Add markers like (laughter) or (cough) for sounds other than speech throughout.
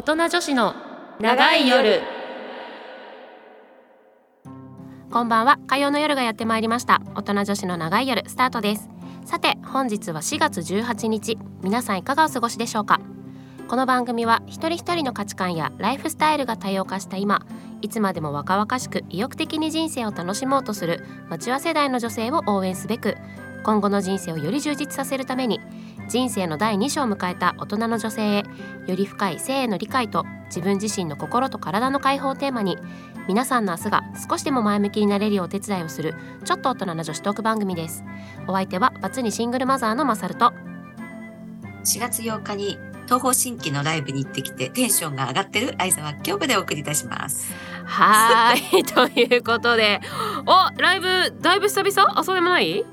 大人女子の長い夜。こんばんは。火曜の夜がやってまいりました。大人女子の長い夜スタートです。さて本日は4月18日。皆さんいかがお過ごしでしょうか？この番組は一人一人の価値観やライフスタイルが多様化した今いつまでも若々しく意欲的に人生を楽しもうとするマチュア世代の女性を応援すべく今後の人生をより充実させるために人生の第2章を迎えた大人の女性へより深い性への理解と自分自身の心と体の解放をテーマに皆さんの明日が少しでも前向きになれるようお手伝いをするちょっと大人な女子トーク番組です。お相手はバツにシングルマザーのマサルと。4月8日に東方神起のライブに行ってきてテンションが上がってる相沢京子でお送りいたします。はーい。(laughs) ということで。おライブだいぶ久々？あそうでもない？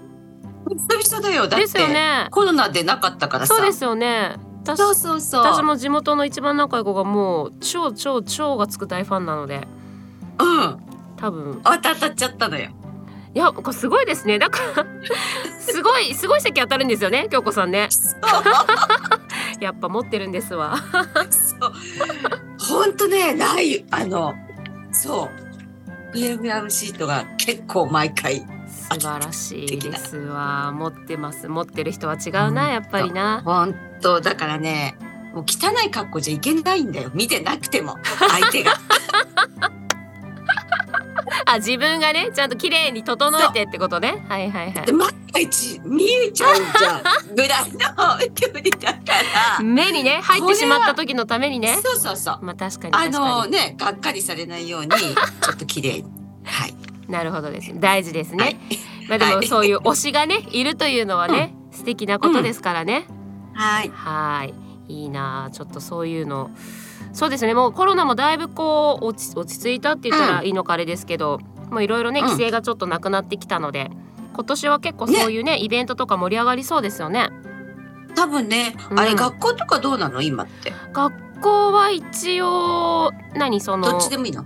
久々だよ。だっですよてねコロナでなかったからさ。そうですよね私そうそうそう。私も地元の一番仲いい子がもう超超超がつく大ファンなのでうん。多分当たっちゃったのよ。いやこれすごいですねだから (laughs) すごいすごい席当たるんですよね京子さんね。(laughs) やっぱ持ってるんですわそう。本当ね、ない、あの、そう。プレミアムシートが結構毎回。素晴らしいですわ持ってます持ってる人は違うなやっぱりな本当だからね、もう汚い格好じゃいけないんだよ。見てなくても、相手が。(laughs) あ自分がねちゃんと綺麗に整えてってことねはいはいはで、万が一見えちゃうじゃん。ぐらいの距離だから。い目にね入ってしまった時のためにねそうそうそう。まあ確かにあ確かにのね、がっかりされないように、ちょっと綺麗に。はい。なるほどです。大事ですね、はい。まあでもはい。そういう推しがねいるというのはね、素敵なことですからね、はい。はい。いいなあちょっとそういうの。そうですね。もうコロナもだいぶこう落ち落ち着いたって言ったらうん。いいのかあれですけど、もういろいろねうん。規制がちょっとなくなってきたので、今年は結構そういうねイベントとか盛り上がりそうですよね。多分ね、うん。あれ学校とかどうなの？今って。学校は一応何そどっのちでもいいの？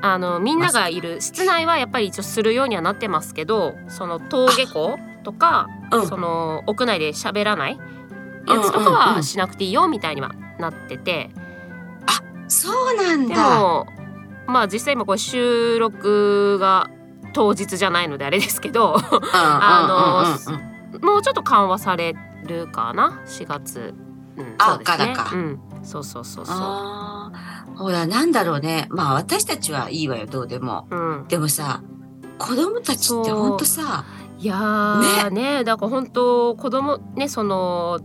あのみんながいる室内はやっぱり一応するようにはなってますけどその登下校とか、うん。その屋内で喋らない？うんやつとかうんうんはしなくていいよみたいにはなってて、そうなんでだ。もまあ実際今これ収録が当日じゃないのであれですけどあの、うんうんうんうん。もうちょっと緩和されるかな？4月、うん、あそうですね。そうそうそうそあーほら、なんだろうね。まあ私たちはいいわよ、どうでも。う、うん、でもさ、子供たちってほんとさ、いやーねだから本当子供ねその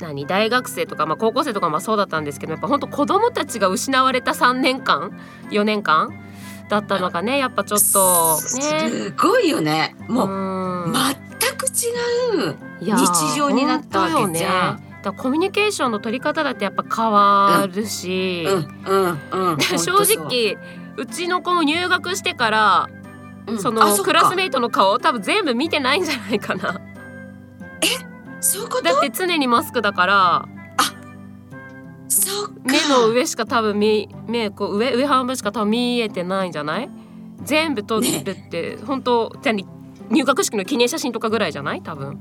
何大学生とか、まあ、高校生とかもそうだったんですけどやっぱ本当子供たちが失われた3年間？4年間？だったのがねやっぱちょっとねすごいよね。もう、うん全く違う。日常になったわけじゃんだコミュニケーションの取り方だってやっぱ変わるし、うん、うん、うん。で正直うちの子も入学してから、うん。そのクラスメイトの顔多分全部見てないんじゃないかな。そういうこと？だって常にマスクだから。目の上しか多分見目こう上上半分しか多分見えてないんじゃない？全部撮るって、本当じゃあ入学式の記念写真とかぐらいじゃない？多分、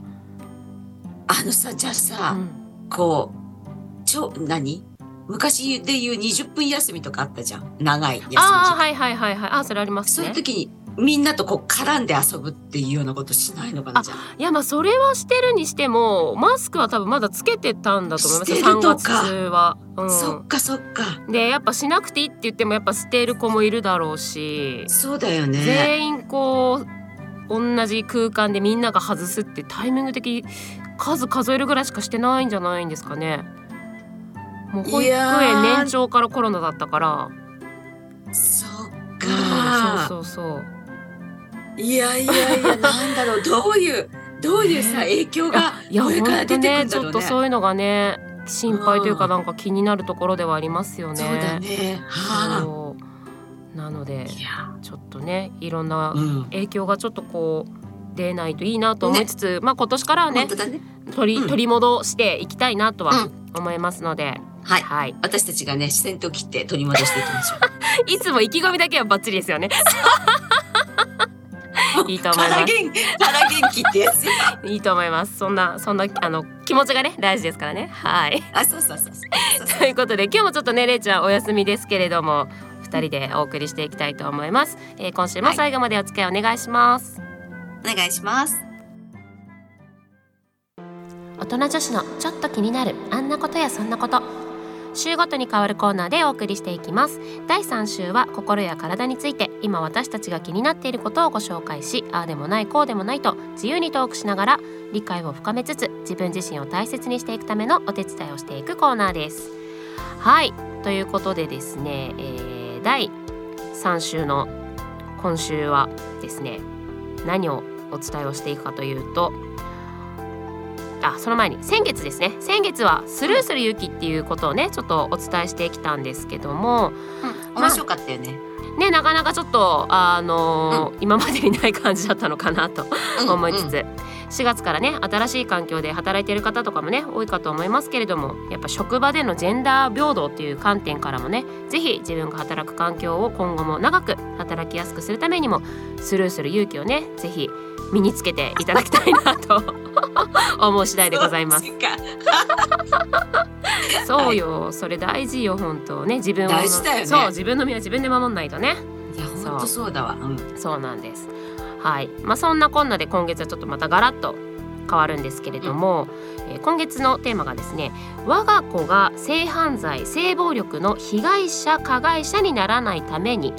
あのさ、じゃあうさ、んこう、ちょ、何？昔で言う20分休みとかあったじゃん。長い休み時ああ間。はいはいはいはいあそれありますそういうね時にみんなとこう絡んで遊ぶっていうようなことしないのかなじゃあ。いやまあそれはしてるにしてもマスクは多分まだつけてたんだと思いますよしてる3月は、うそっかそっか。ん、でやっぱしなくていいって言ってもやっぱ捨てる子もいるだろうしそうだよね。全員こう同じ空間でみんなが外すってタイミング的に数数えるぐらいしかしてないんじゃないんですかね。もう保育園年長からコロナだったから、そっうんか。そうそうそう。いやいやいや、なんだろう、(laughs) どういう、どういうさ、ね影響がこれから出てくるねちょっとんだろうね。そういうのがね心配というかうんなんか気になるところではありますよね。そうだね。はそうなのでちょっとねいろんなうん。影響がちょっとこう出ないといいなと思いつつ、まあ今年からはねね。取りうん。取り戻していきたいなとはうん。思いますので、はい。はい。私たちがね、先頭切って取り戻していきましょ (laughs) いつも意気込みだけはバッチリですよね。う。(laughs) いいと思います。いいと思います。そんなそんなあの気持ちがね大事ですからね。はい。あそうそうそうということで今日もちょっとねれいちゃんお休みですけれども二人でお送りしていきたいと思います、えー今週も最後までお付き合いお願いします、お願いします大人女子のちょっと気になるあんなことやそんなこと。週ごとに変わるコーナーでお送りしていきます。第3週は心や体について。今私たちが気になっていることをご紹介しああでもないこうでもないと自由にトークしながら理解を深めつつ自分自身を大切にしていくためのお手伝いをしていくコーナーです。はい。ということでですね、えー第3週の今週はですね何をお伝えをしていくかというとあその前に先月ですね。先月はスルーする勇気っていうことをねちょっとお伝えしてきたんですけども。うん面白かったよね、ねなかなかちょっとあのー今までにない感じだったのかなとうん。思いつつ、4月からね新しい環境で働いている方とかもね多いかと思いますけれどもやっぱ職場でのジェンダー平等っていう観点からもね是非自分が働く環境を今後も長く働きやすくするためにもスルーする勇気をね是非身につけていただきたいなと (laughs) 思う次第でございます。そ。(laughs) うよ、それ大事よ本当ね。自分をね。そう自分の身は自分で守んないとね。いや本当そうだわ。うん。そうなんです。はい。まあそんなこんなで今月はちょっとまたガラッと変わるんですけれども、えー今月のテーマがですね我が子が性犯罪性暴力の被害者加害者にならないために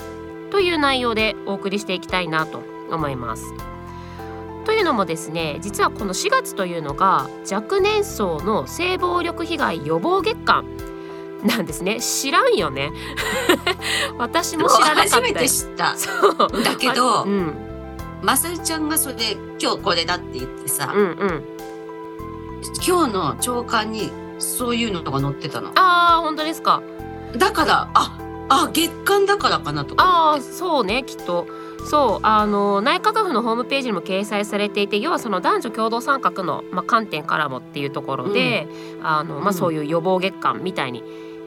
という内容でお送りしていきたいなと思います。というのもですね実はこの4月というのが若年層の性暴力被害予防月間なんですね。知らんよね。(laughs) 私も知らなかった初めて知った。そう。だけどうん、まさるちゃんがそれで今日これだって言ってさ、うんうん。今日の朝刊にそういうのが載ってたの。ああ本当ですか。だからああ月間だからかなと。かああそうねきっとそうあの内閣府のホームページにも掲載されていて要はその男女共同参画の、まあ、観点からもっていうところで、あのまあ、うん。そういう予防月間みたいに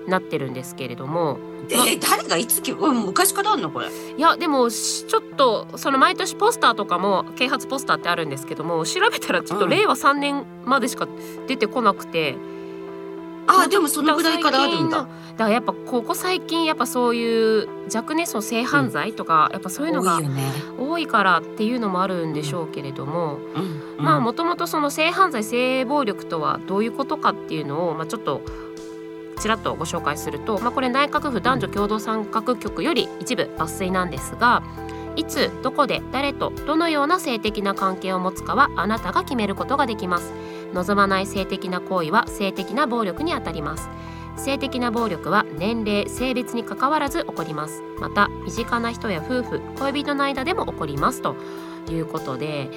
なってるんですけれども、えー誰がいつき、うん、昔からあんのこれ。いやでもしちょっとその毎年ポスターとかも啓発ポスターってあるんですけども調べたらちょっとうん。令和3年までしか出てこなくて、あでもそのぐらいからあるんだ。だからやっぱここ最近やっぱそういう若年層性犯罪とか、やっぱそういうのが多いからっていうのもあるんでしょうけれども、うん。まあもともとその性犯罪性暴力とはどういうことかっていうのを、まあ、ちょっとちらっとご紹介すると、まあ、これ内閣府男女共同参画局より一部抜粋なんですがいつどこで誰とどのような性的な関係を持つかはあなたが決めることができます望まない性的な行為は性的な暴力にあたります。性的な暴力は年齢性別にかかわらず起こります。また身近な人や夫婦恋人の間でも起こります。ということで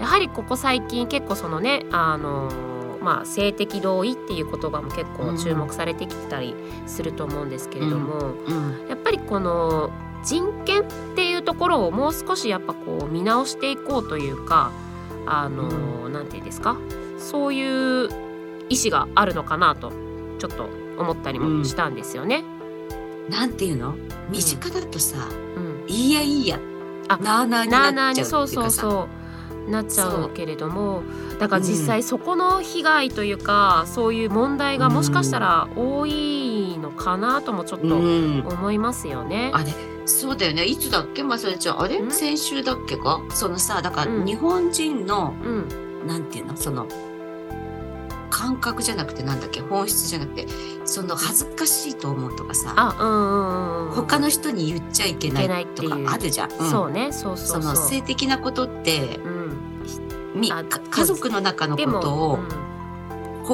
やはりここ最近結構そのねあのまあ性的同意っていう言葉も結構注目されてきてたりすると思うんですけれども、うん。やっぱりこの人権っていうところをもう少しやっぱこう見直していこうというかあの、なんていうんですか？そういう意思があるのかなとちょっと思ったりもしたんですよね。なんていうの？身近だとさ、うん、いいやいいやあなあなあになっちゃあにそうそうそう。なっちゃそううけれどもだから実際そこの被害というか、そういう問題がもしかしたら多いのかなともちょっとうん。思いますよね。あれそうだよね。いつだっけ？まさるちゃんあれ？ん？先週だっけか？そのさだからうん。日本人の、うん、なんていうの？その感覚じゃなくてなんだっけ本質じゃなくてその恥ずかしいと思うとかさあうんうんうんうん。他の人に言っちゃいけないとかあるじゃん。うん。そうね。そうそそう。のそう。性的なことってうん、あみか家族の中のでことを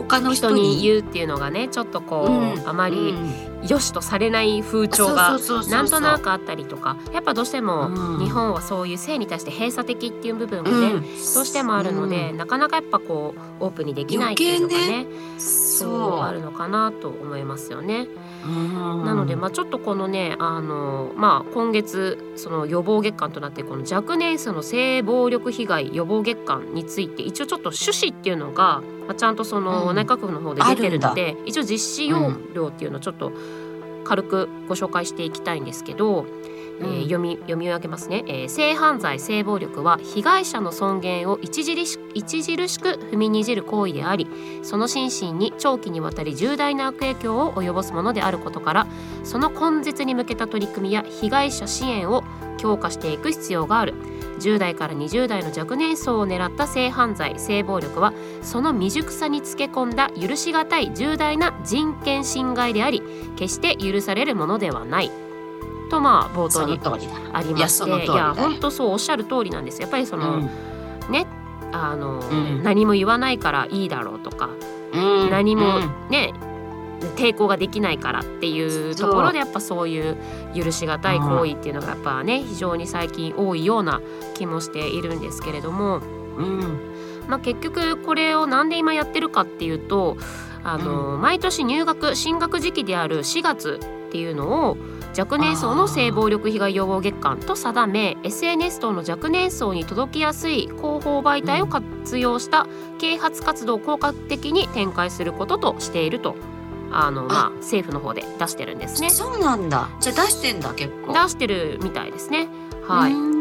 他の人人にに言うっていうのがねちょっとこう、うん。あまりうん。良しとされない風潮がなんとなくあったりとかやっぱどうしてもうん。日本はそういう性に対して閉鎖的っていう部分がね、うん。どうしてもあるので、うん。なかなかやっぱこうオープンにできないっていうのがね余そうあるそのかなと思いますよね。う、うん。なので、まあ、ちょっとこのねあの、まあ、今月その予防月間となってこの若年層の性暴力被害予防月間について一応ちょっと趣旨っていうのが、まあ、ちゃんとそのうん。内閣府の方で出てるので、一応実施要領っていうのをちょっと軽くご紹介していきたいんですけどえー読み読み上げますね、えー性犯罪性暴力は被害者の尊厳を著し著しく踏みにじる行為でありその心身に長期にわたり重大な悪影響を及ぼすものであることからその根絶に向けた取り組みや被害者支援を強化していく必要がある10代から20代の若年層を狙った性犯罪性暴力はその未熟さにつけ込んだ許し難い重大な人権侵害であり決して許されるものではない。とまあ冒頭に。ありましていや本当そうおっしゃる通りなんです。やっぱりその、ねあの、ん。何も言わないからいいだろうとか、うん。何もうん。ね抵抗ができないからっていうところでやっぱそういう許し難い行為っていうのがやっぱね非常に最近多いような気もしているんですけれども、うんまあ、結局これをなんで今やってるかっていうとあの、毎年入学進学時期である4月っていうのを若年層の性暴力被害予防月間と定め SNS 等の若年層に届きやすい広報媒体を活用した啓発活動を効果的に展開することとしているとあの、まあ、政府の方で出してるんですね。そうなんだ。じゃあ出してんだ結構。出してるみたいですね。はい、い。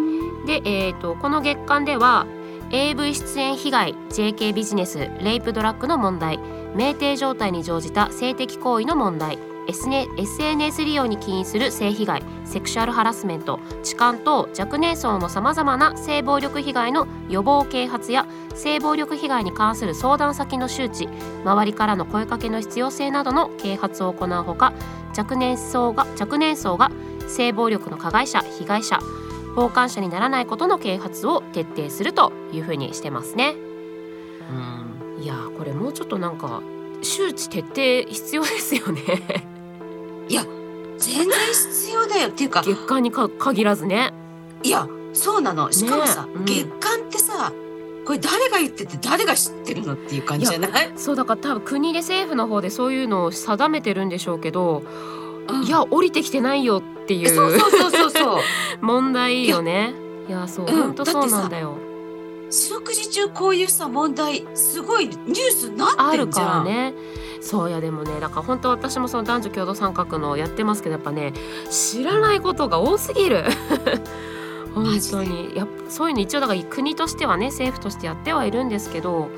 で、えー、とこの月間では AV 出演被害 JK ビジネスレイプドラッグの問題酩酊状態に乗じた性的行為の問題 SN SNS 利用に起因する性被害セクシュアルハラスメント痴漢等若年層のさまざまな性暴力被害の予防啓発や性暴力被害に関する相談先の周知周りからの声かけの必要性などの啓発を行うほか若年層が若年層が性暴力の加害者被害者傍観者にならないことの啓発を徹底するというふうにしてますね。うん。いやーこれもうちょっとなんか周知徹底必要ですよね。(laughs) 全然必要だよ。っていうか月間にか限らずね。いやそうなの。しかもさ、ねえうん。月間ってさこれ誰が言ってて誰が知ってるのっていう感じじゃない？そうだから多分国で政府の方でそういうのを定めてるんでしょうけど、うん。いや降りてきてないよっていう。そうそうそうそう問題よね。いやそううん本当そうなんだよ。四六時中こういうさ問題すごいニュースになってんじゃん。からね。そういやでもねだから本当私もその男女共同参画のやってますけどやっぱね知らないことが多すぎる。(laughs) 本当に。やそういうの一応だから国としてはね政府としてやってはいるんですけど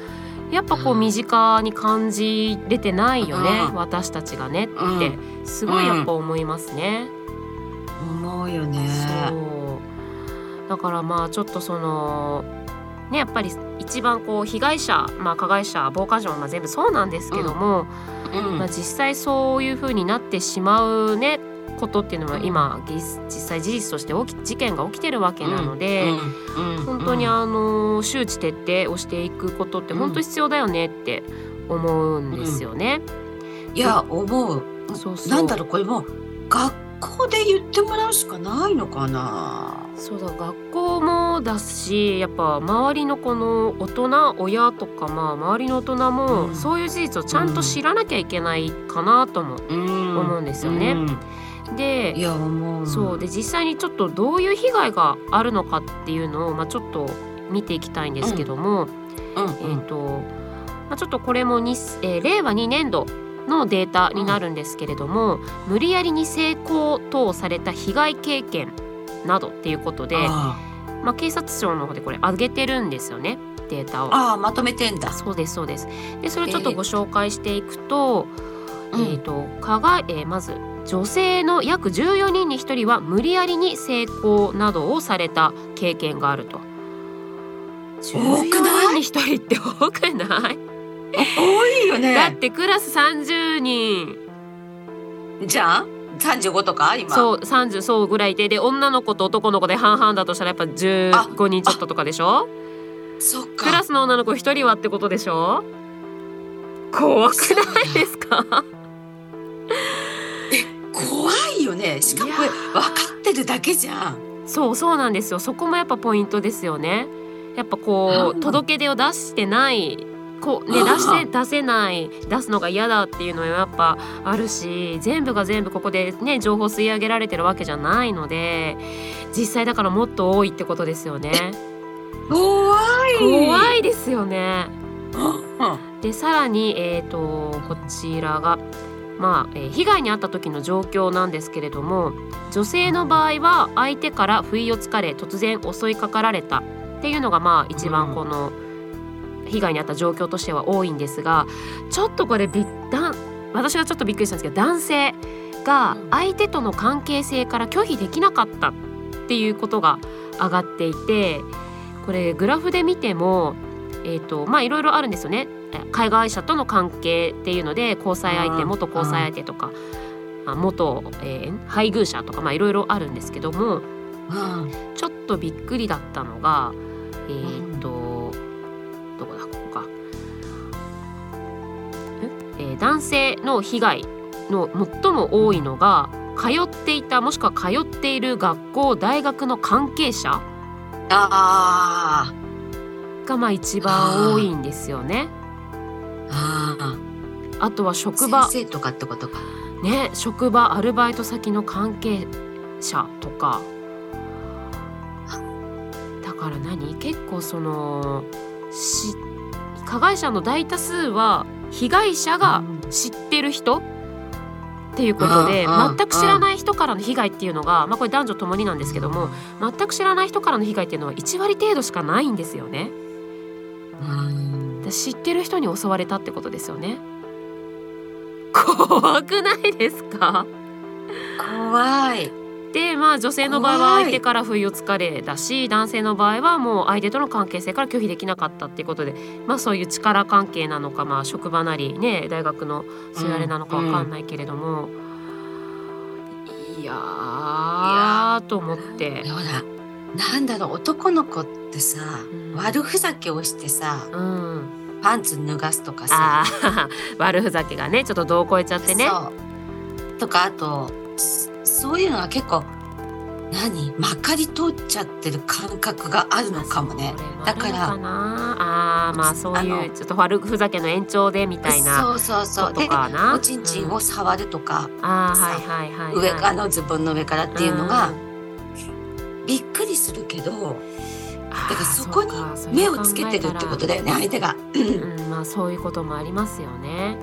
やっぱこううん。身近に感じれてないよね、うん。私たちがねうん。ってすごいやっぱ思いますね。思だからまあちょっとそのねやっぱり一番こう被害者、まあ、加害者傍観者もまあ全部そうなんですけども、うん。まあ、実際そういう風になってしまうねことっていうのは今ぎ実際事実として起き事件が起きてるわけなので、うん。うん。本当にあの周知徹底をしていくことって本当必要だよねって思うんですよね。いや思う。そうそう。なんだろうこれもう学校で言ってもらうしかないのかな。そうだ学校もだしやっぱ周りのこの大人親とかまあ周りの大人もうん。そういう事実をちゃんと知らなきゃいけないかなともうん。思うんですよね。でいや思う。そうで実際にちょっとどういう被害があるのかっていうのを、まあ、ちょっと見ていきたいんですけども、うん。えーとまあ、ちょっとこれもに、えー令和2年度のデータになるんですけれども、無理やりに性交等された被害経験などっていうことであまあ、警察庁の方でこれ上げてるんですよねデータを。ああまとめてんだそうですそうです。でそれをちょっとご紹介していくと,、えーと加害えーまず女性の約14人に1人は無理やりに性交などをされた経験があると。多くない？14人に1人って多くない？多いよだっねてクラス30人じゃん35とか今？そう30そうぐらいで。で女の子と男の子で半々だとしたらやっぱ15人ちょっととかでしょ？そっか。クラスの女の子1人はってことでしょ？怖くないですか？怖いよね。しかもこれい分かってるだけじゃん。そうそうなんですよ。そこもやっぱポイントですよね。やっぱこううん届け出を出してないこうねあ出してー出せない出すのが嫌だっていうのはやっぱあるし全部が全部ここでね情報吸い上げられてるわけじゃないので実際だからもっと多いってことですよね。怖い。怖いですよね。うん。でさらにえっ、とこちらがまあ、えー被害に遭った時の状況なんですけれども女性の場合は相手から不意をつかれ突然襲いかかられたっていうのがまあ一番この被害に遭った状況としては多いんですがちょっとこれびだん私がちょっとびっくりしたんですけど男性が相手との関係性から拒否できなかったっていうことが上がっていてこれグラフで見てもえーとまあいろいろあるんですよね。え海外者との関係っていうので交際相手うん。元交際相手とか、あ元、えー配偶者とかまあいろいろあるんですけどもうん。ちょっとびっくりだったのがえー、とー男性の被害の最も多いのが通っていたもしくは通っている学校大学の関係者あがまあ一番多いんですよね。ー。ああとはー職場。先生とかってことか。ね職場アルバイト先の関係者とか。だから何？結構そのし加害者の大多数は被害者が知ってる人？っていうことで全く知らない人からの被害っていうのがまあこれ男女ともになんですけども全く知らない人からの被害っていうのは1割程度しかないんですよね。知ってる人に襲われたってことですよね。怖くないですか？怖いでまあ女性の場合は相手から不意をつかれだし男性の場合はもう相手との関係性から拒否できなかったっていうことでまあそういう力関係なのかまあ職場なりね大学のそういうあれなのかわかんないけれども、いやーと思って。ほらなんだろう男の子ってさ、うん。悪ふざけをしてさうん。パンツ脱がすとかさ。(laughs) 悪ふざけがねちょっと度を超えちゃってね。とかあとそそういうのが結構何？まかり通っちゃってる感覚があるのかもね。だからあーまあそういうちょっと悪ふざけの延長でみたいなそうそうそう。でおちんちんうんを触るとか、あーさはいはいはい、はい、上あのズボンの上からっていうのがん。びっくりするけどだだからそこに目をつけてるってことだよね相手が。うん、まあそういうこともありますよね。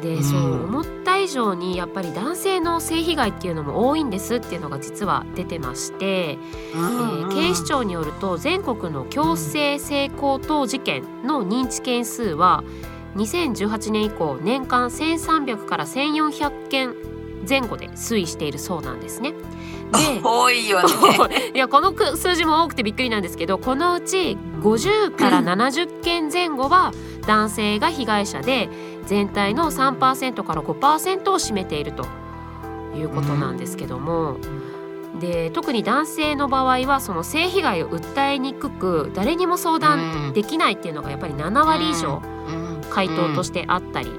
で、うんそう思った以上にやっぱり男性の性被害っていうのも多いんですっていうのが実は出てまして、えー警視庁によると全国の強制性交等事件の認知件数は2018年以降年間1300から1400件前後で推移しているそうなんですね。で多いよね。(laughs) いやこのく数字も多くてびっくりなんですけどこのうち50から70件前後は男性が被害者で全体の3%から5%を占めているということなんですけどもで特に男性の場合はその性被害を訴えにくく誰にも相談できないっていうのがやっぱり7割以上回答としてあったり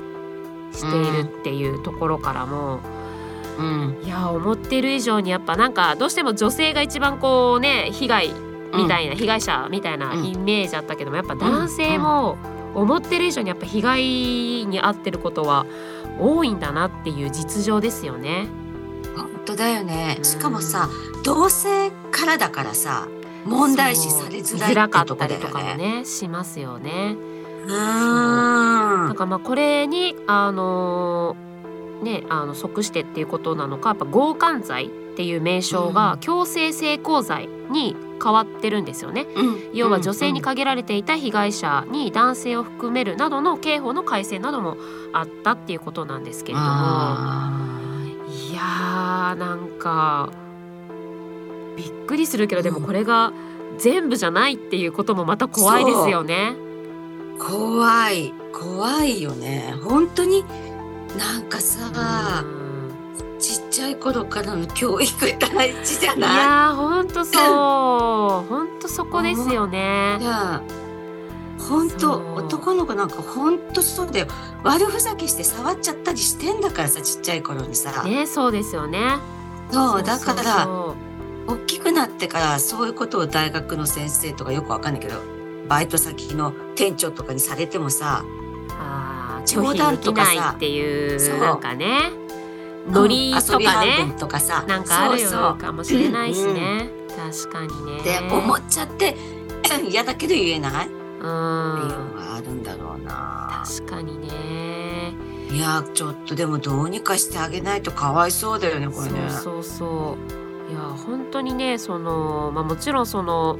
しているっていうところからも。うん。いや思ってる以上にやっぱなんかどうしても女性が一番こうね被害みたいな、被害者みたいなうん。イメージあったけどもやっぱ男性も思ってる以上にやっぱ被害に遭ってることは多いんだなっていう実情ですよね。本当だよねうんしかもさ同性からだからさ問題視されづらいってとこだったりとかね。ねしますよね。うなんんかまあこれにあのねあの即してっていうことなのかやっぱ強姦罪っていう名称うんが強制性交罪に変わってるんですよね。要は女性に限られていた被害者に男性を含めるなどの刑法の改正などもあったっていうことなんですけれども。あいやーなんかびっくりするけどでもこれが全部じゃないっていうこともまた怖いですよね。ー怖い。怖いよね。本当になんかさうんちっちゃい頃からの教育大事じゃいない？やーほんとそう。ほんとそこですよね。い。や本そ当う。男の子なんか本当そうだよ。悪ふざけして触っちゃったりしてんだからさちっちゃい頃にさ、ねそうですよね。そうだから大きくなってからそういうことを大学の先生とかよくわかんないけどバイト先の店長とかにされてもさあー冗談とかさっていうそう。なんかねノリとかね。分とかさ。なんかあるそうよかもしれないしね。確かにね。って思っちゃって嫌だけど言えない？っていううんのがあるんだろうな。確かにね。いいやちょっとでもどうにかしてあげないとかわいそうだよねこれね。そうそうそう。いや本当にねそのまあもちろんその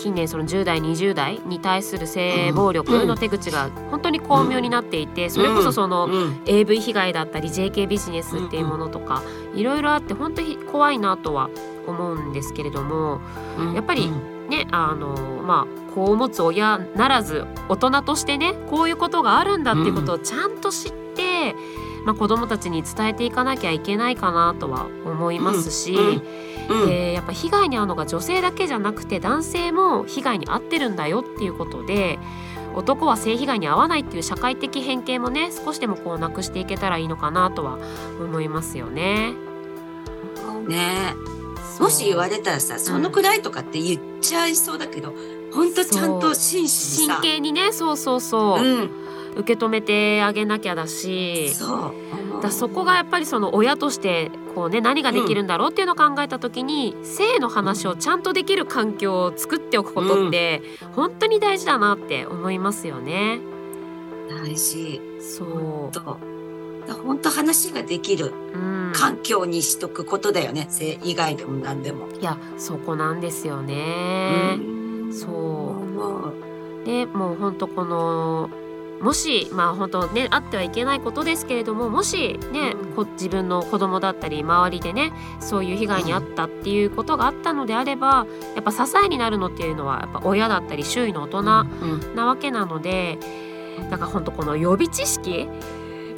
近年その10代20代に対する性暴力の手口が本当に巧妙になっていてそれこそそのうん。AV 被害だったり JK ビジネスっていうものとかいろいろあって本当に怖いなとは思うんですけれどもうん。やっぱりうんねあのまあ子を持つ親ならず大人としてねこういうことがあるんだっていうことをちゃんと知って、まあ、子どもたちに伝えていかなきゃいけないかなとは思いますし。うん。うんでやっぱ被害に遭うのが女性だけじゃなくて男性も被害に遭ってるんだよっていうことで男は性被害に遭わないっていう社会的偏見もね少しでもこうなくしていけたらいいのかなとは思いますよね。ね。もし言われたらさそのくらいとかって言っちゃいそうだけど、ほんとちゃんと真摯に真さ。剣にねそうそうそう、うん、受け止めてあげなきゃだし。そう。だそこがやっぱりその親としてこうね何ができるんだろうっていうのを考えた時に、性の話をちゃんとできる環境を作っておくことって、本当に大事だなって思いますよね。大事。そう、と。本当話ができるうん、環境にしとくことだよね。性以外でも何でも。いやそこなんですよね。うんそうでもう本当このもしまあ本当ねあってはいけないことですけれどももしね、自分の子供だったり周りでねそういう被害に遭ったっていうことがあったのであればやっぱ支えになるのっていうのはやっぱ親だったり周囲の大人うんなわけなのでだから本当この予備知識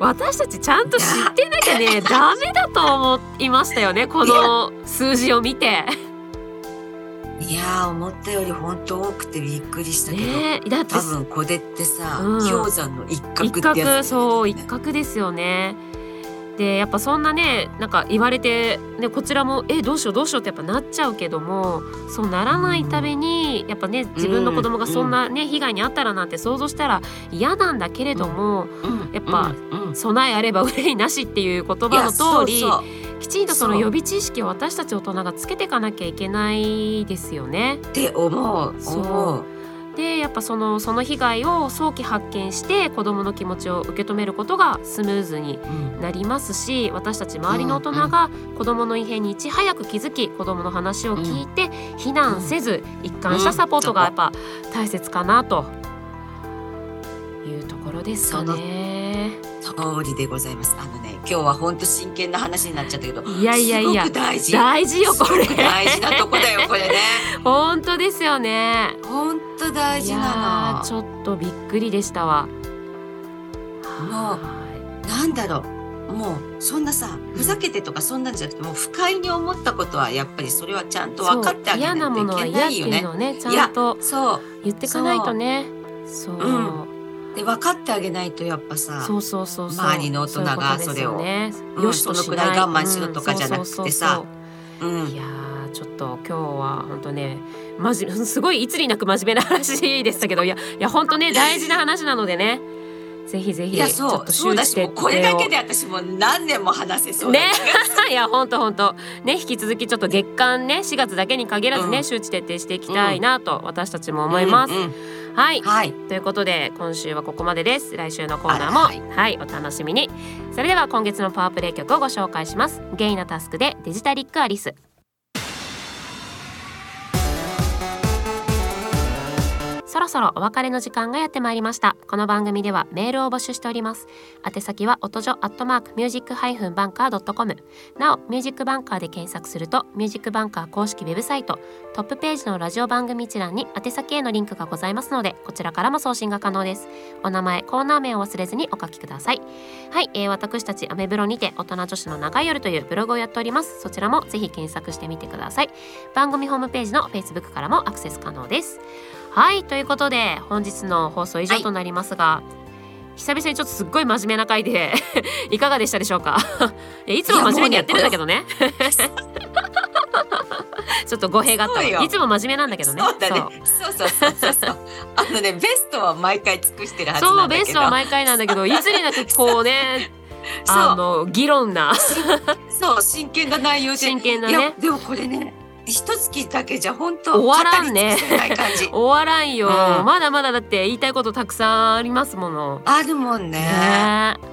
私たちちゃんと知ってなきゃね (laughs) ダメだと思いましたよねこの数字を見て。いやー思ったより本当多くてびっくりしたけど、ね多分これってさ、うん。氷山の一角一ってやつ、角そう一角ですよね。でやっぱそんなねなんか言われて、ね、こちらもえどうしようどうしようってやっぱなっちゃうけどもそうならないためにやっぱね自分の子供がそんなね被害に遭ったらなんて想像したら嫌なんだけれどもうん。やっぱうん。うん。備えあれば憂いなしっていう言葉の通りそうそうきちんとその予備知識を私たち大人がつけていかなきゃいけないですよね。って思うそう。でやっぱそのその被害を早期発見して子どもの気持ちを受け止めることがスムーズにうんなりますし私たち周りの大人が子どもの異変にいち早く気づき子どもの話を聞いて避難せず一貫したサポートがやっぱ大切かなというところですかね。通りでございます。あのね今日は本当真剣な話になっちゃったけどいやいやいやすごく大事。大事よこれ。大事なとこだよこれね。(laughs) 本当ですよね。本当大事なーちょっとびっくりでしたわ。もうなんだろう。もうそんなさふざけてとかそんなんじゃなくてもう不快に思ったことはやっぱりそれはちゃんと分かってあげないそう嫌なものとけはい嫌ってないよねいうのをねちゃんとそう。言ってかないとね。そう。うんで分かってあげないとやっぱさそうそうそうそう。周りの大人がそれを。よしとしない。そのくらい我慢しろとかじゃなくてさ。いやーちょっと今日は本当ね真面目すごいいつになく真面目な話でしたけどいやいや本当ね (laughs) 大事な話なのでね。ぜひぜひいやちょっとそうそうだしもうこれだけで私もう何年も話せそうなね。(laughs) いや本当本当。ね引き続きちょっと月間ね4月だけに限らずね、うん。周知徹底していきたいなと私たちも思います、うんうんはい。はい。ということで今週はここまでです。来週のコーナーもあははい。い、お楽しみに。それでは今月のパワープレイ曲をご紹介します。ゲイなタスクでデジタリックアリスそろそろお別れの時間がやってまいりました。この番組ではメールを募集しております。宛先は音女アットマークミュージックハイフンバンカー .com なおミュージックバンカーで検索するとミュージックバンカー公式ウェブサイトトップページのラジオ番組一覧に宛先へのリンクがございますのでこちらからも送信が可能です。お名前コーナー名を忘れずにお書きください。はい、えー、私たちアメブロにて大人女子の長い夜というブログをやっております。そちらもぜひ検索してみてください。番組ホームページの Facebook からもアクセス可能です。はいということで本日の放送以上となりますが、久々にちょっとすっごい真面目な回で (laughs) いかがでしたでしょうか？(laughs) いやいつも真面目にやってるんだけどね。(laughs) ちょっと語弊があったいつも真面目なんだけどね。そうだね。そう。そうそうそうあのねベストは毎回尽くしてるはずそうなんだけど。ベストは毎回なんだけどいつになくこうねあの議論な。そう真剣な内容で。真剣ないやねでもこれね一月だけじゃ本当終わらんね。(laughs) 終わらんよ、うん。まだまだだって言いたいことたくさんありますもの。あるもんね。ね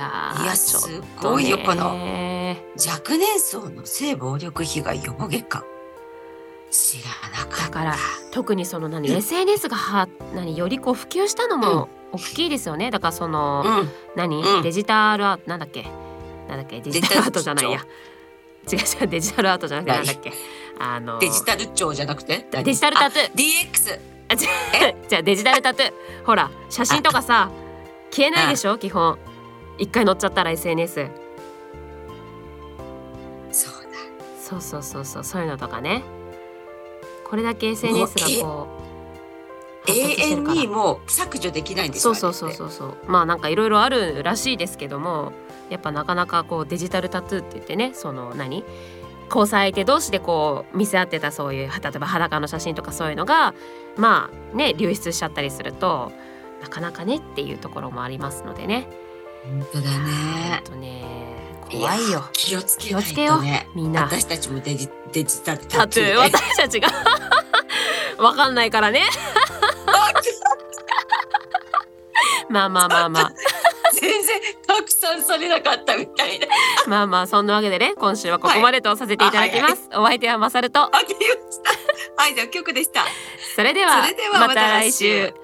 やいやちょっすとごいよこのね若年層の性暴力被害予防月間。知らなかった。だから特にその何 SNS がは何よりこう普及したのも大きいですよね。だからその、うん。何、うん。デジタルアートなんだっけ？なんだっけ？デジタルアートじゃないや違う違うデジタルアートじゃなくて何？なんだっけ？あのデジタル庁じゃなくてデジタルタトゥー。あ DX あじゃあデジタルタトゥー。ほら写真とかさ消えないでしょ？基本。一回載っちゃったら SNS そうだ。そうそうそうそうそういうのとかね。これだけ SNS がこう発永遠にもう削除できないんですよそうそうそうそう。そうまあなんかいろいろあるらしいですけどもやっぱなかなかこうデジタルタトゥーって言ってねその何？交際相手同士でこう見せ合ってたそういう例えば裸の写真とかそういうのがまあね流出しちゃったりするとなかなかねっていうところもありますのでね。本当だね。とね。怖いよ。や気をつけない気をつけよみんな。私たちもデジデジタルタトゥーね私たちが。(laughs) わかんないからねまあまあまあまあ。全然拡散されなかったみたいな。まあまあそんなわけでね今週はここまでとさせていただきます、お相手はマサルと。はいじゃあ曲でした。それではまた来週